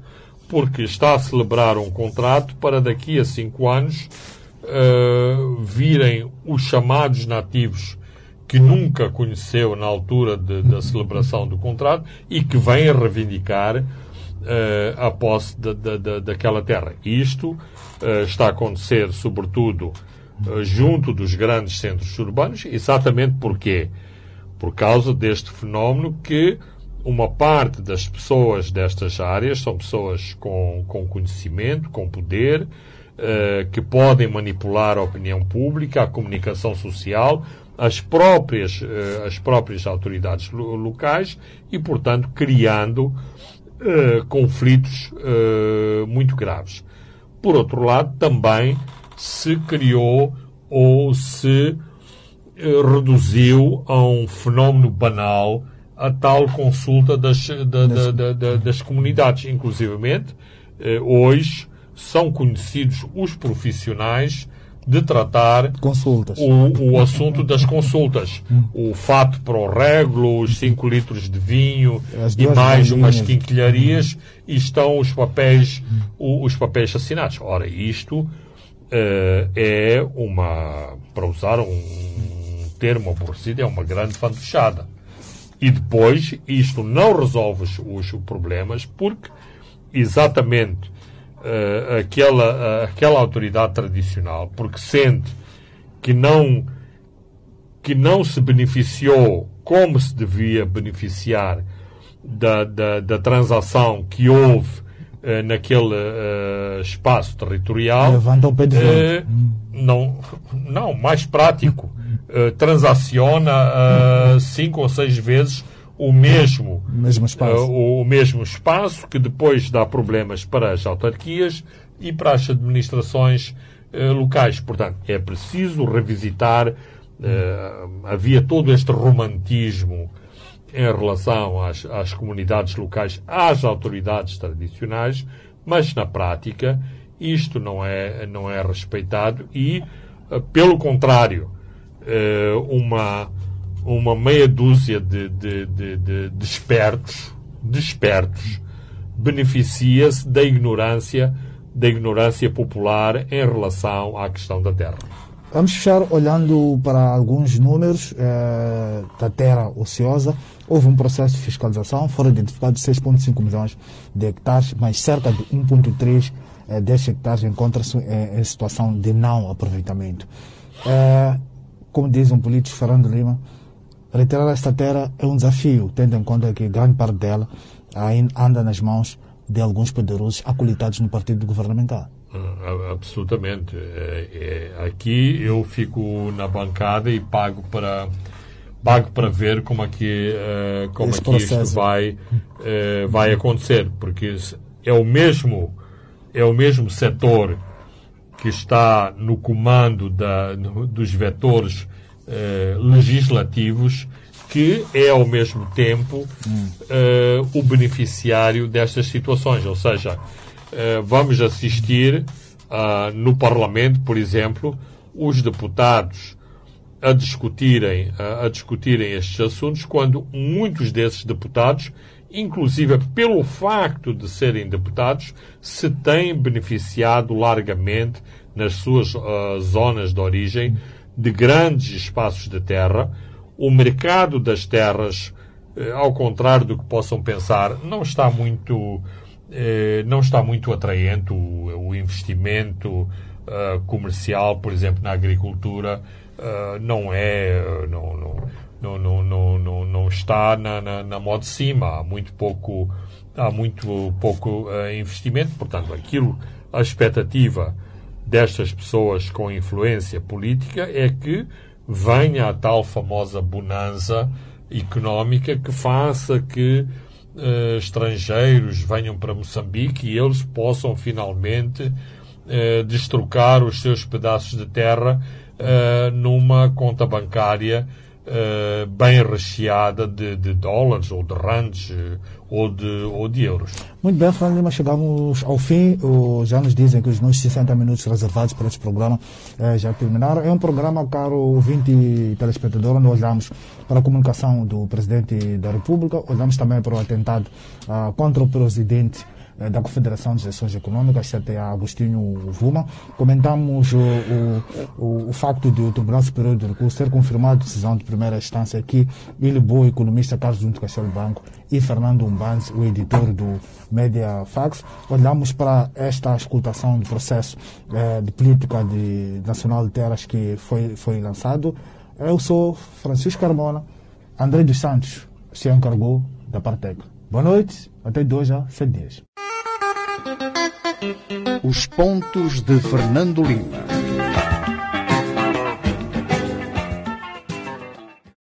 porque está a celebrar um contrato para daqui a cinco anos uh, virem os chamados nativos que nunca conheceu na altura de, da celebração do contrato e que vêm reivindicar uh, a posse de, de, daquela terra. Isto uh, está a acontecer, sobretudo, junto dos grandes centros urbanos, exatamente porquê? Por causa deste fenómeno que uma parte das pessoas destas áreas são pessoas com, com conhecimento, com poder, uh, que podem manipular a opinião pública, a comunicação social, as próprias, uh, as próprias autoridades lo locais e, portanto, criando uh, conflitos muito graves. Por outro lado, também se criou ou se reduziu a um fenómeno banal a tal consulta das, da, da, da, das comunidades. Inclusivamente, eh, hoje são conhecidos os profissionais de tratar consultas. O, o assunto das consultas. o fato para o regulo, os 5 litros de vinho e mais umas quinquilharias e estão os papéis, os papéis assinados. Ora, isto uh, é uma, para usar um termo aborrecido, é uma grande fantochada. E depois, isto não resolve os, os problemas, porque exatamente uh, aquela, uh, aquela autoridade tradicional, porque sente que não, que não se beneficiou como se devia beneficiar da, da, da transação que houve uh, naquele espaço territorial. Levanta o pé de não, não, mais prático. Uh, transaciona uh, cinco ou seis vezes o mesmo, mesmo espaço. Uh, o mesmo espaço, que depois dá problemas para as autarquias e para as administrações locais. Portanto, é preciso revisitar. havia todo este romantismo em relação às, às comunidades locais, às autoridades tradicionais, Mas na prática isto não é, não é respeitado e, pelo contrário, uma, uma meia dúzia de, de, de, de, de espertos, de espertos beneficia-se da ignorância da ignorância popular em relação à questão da terra. Vamos fechar olhando para alguns números eh, da terra ociosa. Houve um processo de fiscalização, foram identificados 6,5 milhões de hectares, mas cerca de 1,3 eh, desses hectares encontram-se eh, em situação de não aproveitamento. Eh, como diz um político, Fernando Lima, retirar esta terra é um desafio, tendo em conta que grande parte dela ainda anda nas mãos de alguns poderosos acolitados no partido governamental. Ah, absolutamente. É, é, aqui eu fico na bancada e pago para pago para ver como aqui é uh, como aqui isto vai uh, vai acontecer, porque é o mesmo é o mesmo setor que está no comando da, dos vetores uh, legislativos que é ao mesmo tempo uh, o beneficiário destas situações. Ou seja, uh, vamos assistir uh, no Parlamento, por exemplo, os deputados a discutirem, a discutirem estes assuntos, quando muitos desses deputados, inclusive pelo facto de serem deputados, se têm beneficiado largamente nas suas zonas de origem de grandes espaços de terra o mercado das terras, eh, ao contrário do que possam pensar, não está muito, eh, não está muito atraente. O, o investimento eh, comercial, por exemplo, na agricultura, não é, não, não, não, não, não, não está na, na, na moda de cima. Há muito pouco, há muito pouco investimento. Portanto, aquilo, a expectativa destas pessoas com influência política é que venha a tal famosa bonança económica que faça que uh, estrangeiros venham para Moçambique e eles possam finalmente uh, destrocar os seus pedaços de terra uh, numa conta bancária uh, bem recheada de, de, dólares ou de rands ou de, ou de euros. Muito bem, Fernando Lima, chegamos ao fim. já nos dizem que os nossos 60 minutos reservados para este programa eh, já terminaram. É um programa, caro ouvinte telespectador, onde olhamos para a comunicação do Presidente da República, olhamos também para o atentado uh, contra o Presidente eh, da Confederação de Gestões Econômicas, CTA Agostinho Vuma. Comentamos o, o, o, facto de o Tribunal Superior de Recursos ter confirmado a decisão de primeira instância que o economista Carlos Junto Castelo Banco e Fernando Umbanz, o editor do Media Fax. Olhamos para esta escutação do processo eh, de política de, nacional de terras que foi, foi lançado. Eu sou Francisco Carmona, André dos Santos se encargou da Partec. Boa noite, até dois a sete dias. Os pontos de Fernando Lima.